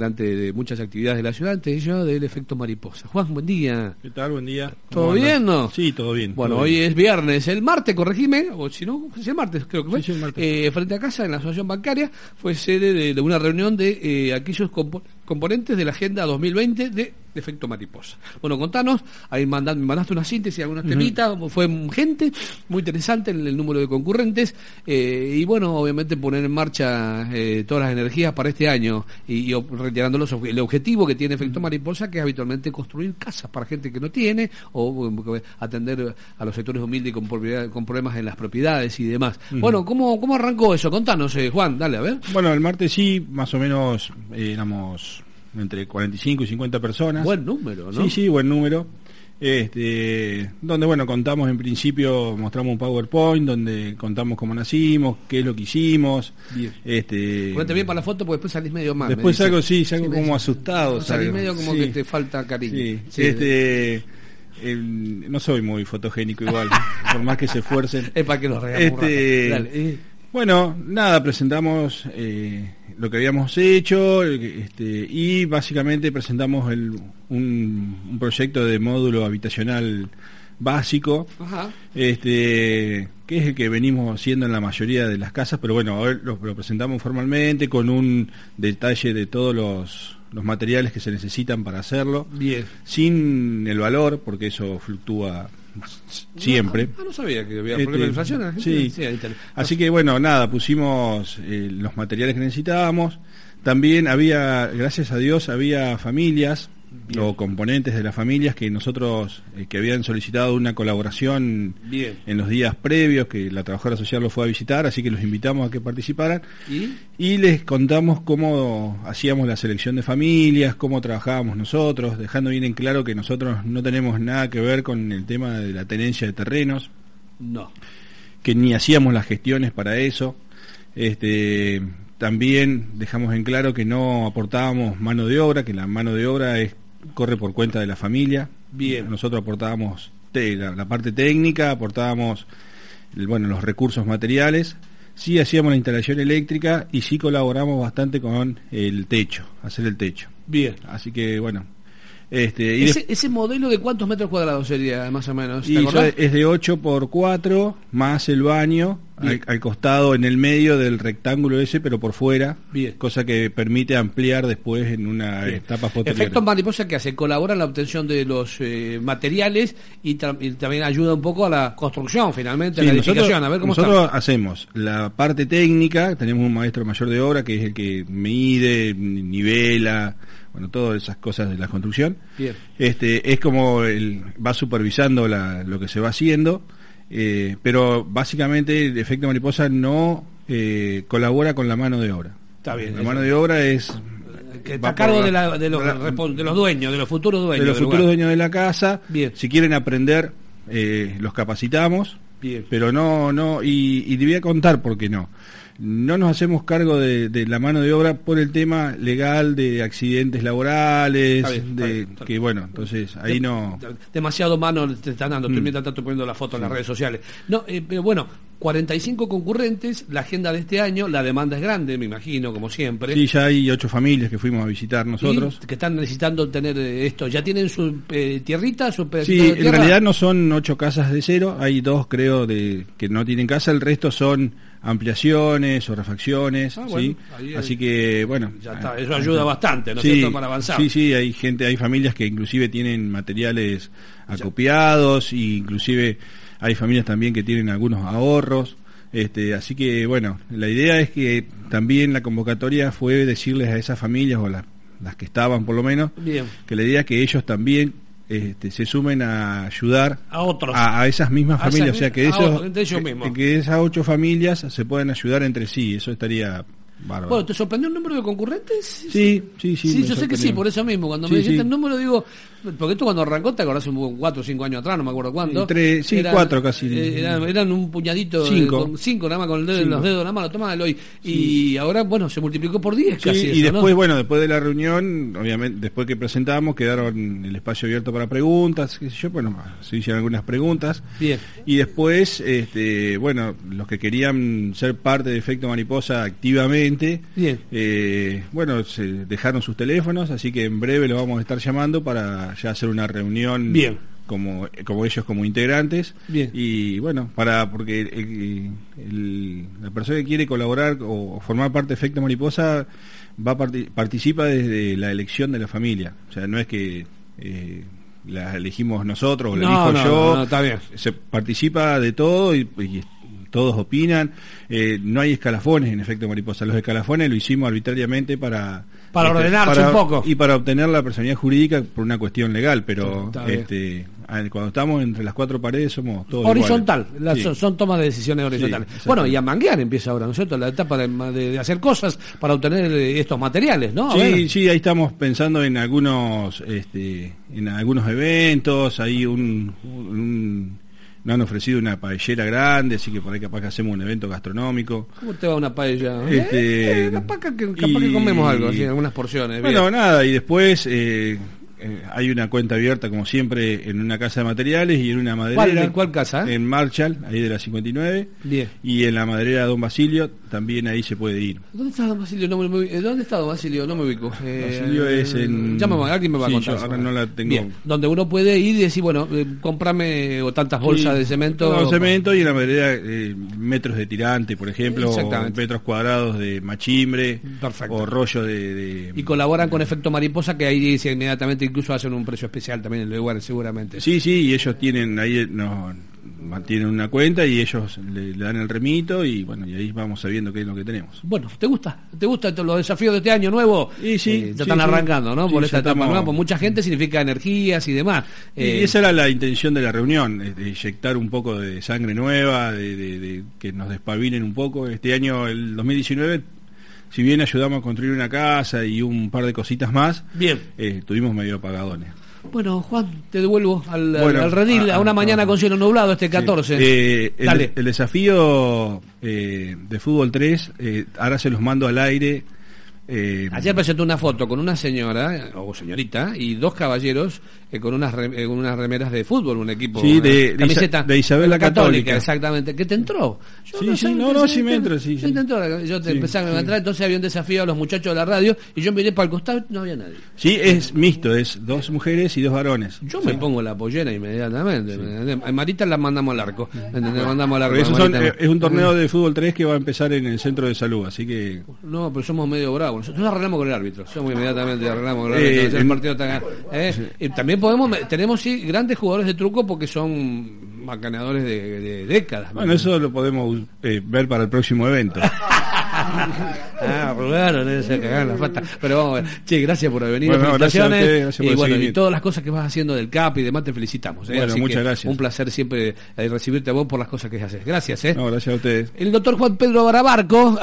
de muchas actividades de la ciudad, antes ello del efecto mariposa. Juan, buen día. ¿Qué tal? Buen día. ¿Todo bien, no? Sí, todo bien. Bueno, todo hoy bien. es viernes. El martes, corregime, o si no, es el martes, creo que fue. Sí, sí, el martes. Eh, frente a casa, en la Asociación Bancaria, fue sede de, de una reunión de eh, aquellos compo- componentes de la Agenda 2020 de efecto mariposa. Bueno, contanos, ahí mandan- me mandaste una síntesis, algunas temitas, fue gente, muy interesante el, el número de concurrentes, eh, y bueno, obviamente poner en marcha eh, todas las energías para este año, y, y reiterando los el objetivo que tiene efecto mariposa, que es habitualmente construir casas para gente que no tiene, o atender a los sectores humildes con, con problemas en las propiedades y demás. Bueno, ¿cómo, ¿cómo arrancó eso? Contanos, eh, Juan, dale, a ver. Bueno, el martes sí, más o menos eh, éramos entre 45 y 50 personas. Buen número, ¿no? Sí, sí, buen número. Este, donde bueno, contamos en principio, mostramos un PowerPoint donde contamos cómo nacimos, qué es lo que hicimos. Bien. Este, Ponete bien para la foto porque después salís medio mal. Después salgo, sí, salgo como asustado. Salís medio como Sí. que te falta cariño. Sí, Sí. este, el- no soy muy fotogénico igual, por más que se esfuercen. Es para que nos Este. Dale, eh. Bueno, nada, presentamos eh, lo que habíamos hecho este, y básicamente presentamos el, un, un proyecto de módulo habitacional básico, Ajá. este, que es el que venimos haciendo en la mayoría de las casas, pero bueno, ahora lo, lo presentamos formalmente con un detalle de todos los, los materiales que se necesitan para hacerlo, Bien. sin el valor, porque eso fluctúa siempre. Ah, no sabía que había Este, inflación. ¿eh? sí. está. Así que bueno, nada, pusimos eh, los materiales que necesitábamos. También había, gracias a Dios, había familias Bien. o componentes de las familias que nosotros, eh, que habían solicitado una colaboración Bien. en los días previos, que la trabajadora social los fue a visitar, así que los invitamos a que participaran. ¿Y? Y les contamos cómo hacíamos la selección de familias, cómo trabajábamos nosotros, dejando bien en claro que nosotros no tenemos nada que ver con el tema de la tenencia de terrenos No. que ni hacíamos las gestiones para eso. Este, también dejamos en claro que no aportábamos mano de obra, que la mano de obra es, corre por cuenta de la familia. Bien. Nosotros aportábamos te- la, la parte técnica, aportábamos el- bueno, los recursos materiales, sí hacíamos la instalación eléctrica y sí colaboramos bastante con el techo, hacer el techo. Bien. Así que bueno, este, y Ese, ese modelo de cuántos metros cuadrados sería, más o menos? Es de 8 por 4 más el baño al, costado en el medio del rectángulo ese pero por fuera Bien. cosa que permite ampliar después en una Bien. etapa posterior Efecto mariposa que hace, colabora en la obtención de los eh, materiales y, también ayuda un poco a la construcción, finalmente, a la edificación. A ver cómo nosotros está. hacemos la parte técnica tenemos un maestro mayor de obra que es el que mide nivela bueno todas esas cosas de la construcción Bien. este es como el, va supervisando la- lo que se va haciendo eh, pero básicamente el efecto mariposa no eh, colabora con la mano de obra Está bien, la mano de obra es Que está a cargo de, la- de los, de los dueños, de los futuros dueños. de los futuros lugar. dueños de la casa Bien. si quieren aprender eh, los capacitamos Bien. pero no no y, y te voy a contar por qué no no nos hacemos cargo de, de la mano de obra por el tema legal de accidentes laborales Está bien, está de bien, está que bien. bueno entonces ahí no Demasiado mano te están dando, tú Mm. mientras tanto poniendo la foto en las redes sociales. No, eh, pero bueno, 45 concurrentes, la agenda de este año, la demanda es grande, me imagino, como siempre. sí ya hay ocho familias que fuimos a visitar nosotros Y que están necesitando tener eh, esto. ¿Ya tienen su eh, tierrita, su pedacito Sí, de en realidad no son ocho casas de cero, hay dos creo de que no tienen casa, el resto son ampliaciones o refacciones, Ah, bueno, ¿sí? Así que bueno, Ya está, ah, eso ayuda bastante, ¿no es sí, cierto?, para avanzar. Sí, sí, hay gente, hay familias que inclusive tienen materiales acopiados, e inclusive hay familias también que tienen algunos ahorros. Este, así que bueno, la idea es que también la convocatoria fue decirles a esas familias o las, las que estaban por lo menos Bien. que la idea es que ellos también este, se sumen a ayudar A otros. a, a esas mismas familias, o sea que esos, ellos que esas ocho familias se puedan ayudar entre sí, eso estaría bárbaro. Bueno, ¿te sorprendió el número de concurrentes? Sí, sí, sí. me yo sé que sí, por eso mismo. Cuando Sí, me dijiste sí. el número, digo, porque esto cuando arrancó, te acordás, un cuatro o cinco años atrás, no me acuerdo cuánto. Sí, tres- sí, cuatro casi. eh, Eran, eran un puñadito, de- Cinco. con cinco nada más con el dedo, los dedos de la mano, tomalo hoy. Y ahora, bueno, se multiplicó por diez Sí, casi. y eso, después, ¿no? bueno, después de la reunión, obviamente, después que presentamos, quedaron el espacio abierto para preguntas, qué sé yo, bueno, se hicieron algunas preguntas. Bien. Y después, este, bueno, los que querían ser parte de Efecto Mariposa activamente, gente. Bien. Eh, bueno, se dejaron sus teléfonos, así que en breve lo vamos a estar llamando para ya hacer una reunión. Bien. Como, como ellos como integrantes Bien. y bueno para porque el- el- la persona que quiere colaborar o formar parte de efecto mariposa va participa desde la elección de la familia o sea no es que eh, la elegimos nosotros o la No, elijo no, yo no, no, está bien. se participa de todo y, y todos opinan. Eh, no hay escalafones en efecto mariposa. Los escalafones lo hicimos arbitrariamente para Para ordenarse un poco. y para obtener la personalidad jurídica por una cuestión legal. Pero este, cuando estamos entre las cuatro paredes somos todos Horizontal, Sí. son, son tomas de decisiones horizontales. bueno, y a manguear empieza ahora, ¿no es cierto? La etapa de, de- de hacer cosas para obtener eh, estos materiales, ¿no? A ver. Sí, sí, ahí estamos pensando en algunos, este, en algunos eventos. Un, un- nos han ofrecido una paellera grande, así que por ahí capaz que hacemos un evento gastronómico. ¿Cómo te va una paella? Este, Eh, capaz que, capaz que y- comemos algo, algunas porciones. Bueno, bien. nada, y después eh, eh, hay una cuenta abierta, como siempre, en una casa de materiales y en una maderera. ¿Cuál- en cuál casa? En Marshall, ahí de la 59. Bien. Y en la maderera Don Basilio, también ahí se puede ir. ¿Dónde está Don Basilio? No me, me- eh, ¿Dónde está Don Basilio? No me ubico. Eh, Basilio es en- ya me va- alguien me va a contar. yo ahora no la tengo. Bien, donde uno puede ir y decir, bueno, eh, comprame o tantas bolsas Sí, de cemento. cemento y en la maderera metros de tirante, por ejemplo, o metros cuadrados de machimbre, Perfecto. o rollo de... de- Y colaboran con Efecto Mariposa, que ahí dice inmediatamente incluso hacen un precio especial también en el lugar, seguramente. Sí, sí, y ellos tienen ahí, nos mantienen una cuenta y ellos le, le dan el remito y bueno, y ahí vamos sabiendo qué es lo que tenemos. Bueno, ¿te gusta? ¿Te gustan los desafíos de este año nuevo? Y sí, Eh, ya sí, están sí. arrancando, ¿no? Sí, Por esta etapa nueva, por mucha gente significa energías y demás. y Eh, esa era la intención de la reunión, eh, de inyectar un poco de sangre nueva, de, de- de que nos despabilen un poco. Este año, el 2019, si bien ayudamos a construir una casa y un par de cositas más, Bien. eh, tuvimos medio apagadones. Bueno, Juan, te devuelvo al, al- Bueno, al redil a una mañana con cielo nublado este 14. Sí. Eh, el, Dale. el desafío eh, de fútbol 3, eh, ahora se los mando al aire. Eh, Ayer presentó una foto con una señora, o señorita, y dos caballeros eh, con, unas re- eh, con unas remeras de fútbol, un equipo. Sí, de- camiseta de Isabel la Católica. Exactamente, que te entró. Yo Sí, sí, sé, no, te- no, te- sí me entra, sí, sí. entró, yo te Sí, empezaron a sí. entrar, entonces había un desafío a los muchachos de la radio, y yo miré para el costado y no había nadie. Sí, es mixto, es dos mujeres y dos varones. Yo me pongo la pollera inmediatamente. A Marita la mandamos al arco. mandamos al arco. Son- es un torneo de fútbol 3 que va a empezar en el centro de salud, así que No, pero somos medio bravos. Nosotros arreglamos con el árbitro. Somos inmediatamente arreglamos con el árbitro. el en- partido está ¿eh? Y también podemos, tenemos sí grandes jugadores de truco porque son macaneadores de, de décadas. bueno, eso lo podemos eh, ver para el próximo evento. Ah, robaron esa cagaron la falta. Pero vamos a ver. Che, gracias por haber venido. Bueno, gracias a felicitaciones. gracias por y el bueno, y todas las cosas que vas haciendo del CAP y demás te felicitamos. ¿eh? Bueno, Así muchas que gracias. Un placer siempre recibirte a vos por las cosas que haces. Gracias, ¿eh? No, gracias a ustedes. El doctor Juan Pedro Barabarco.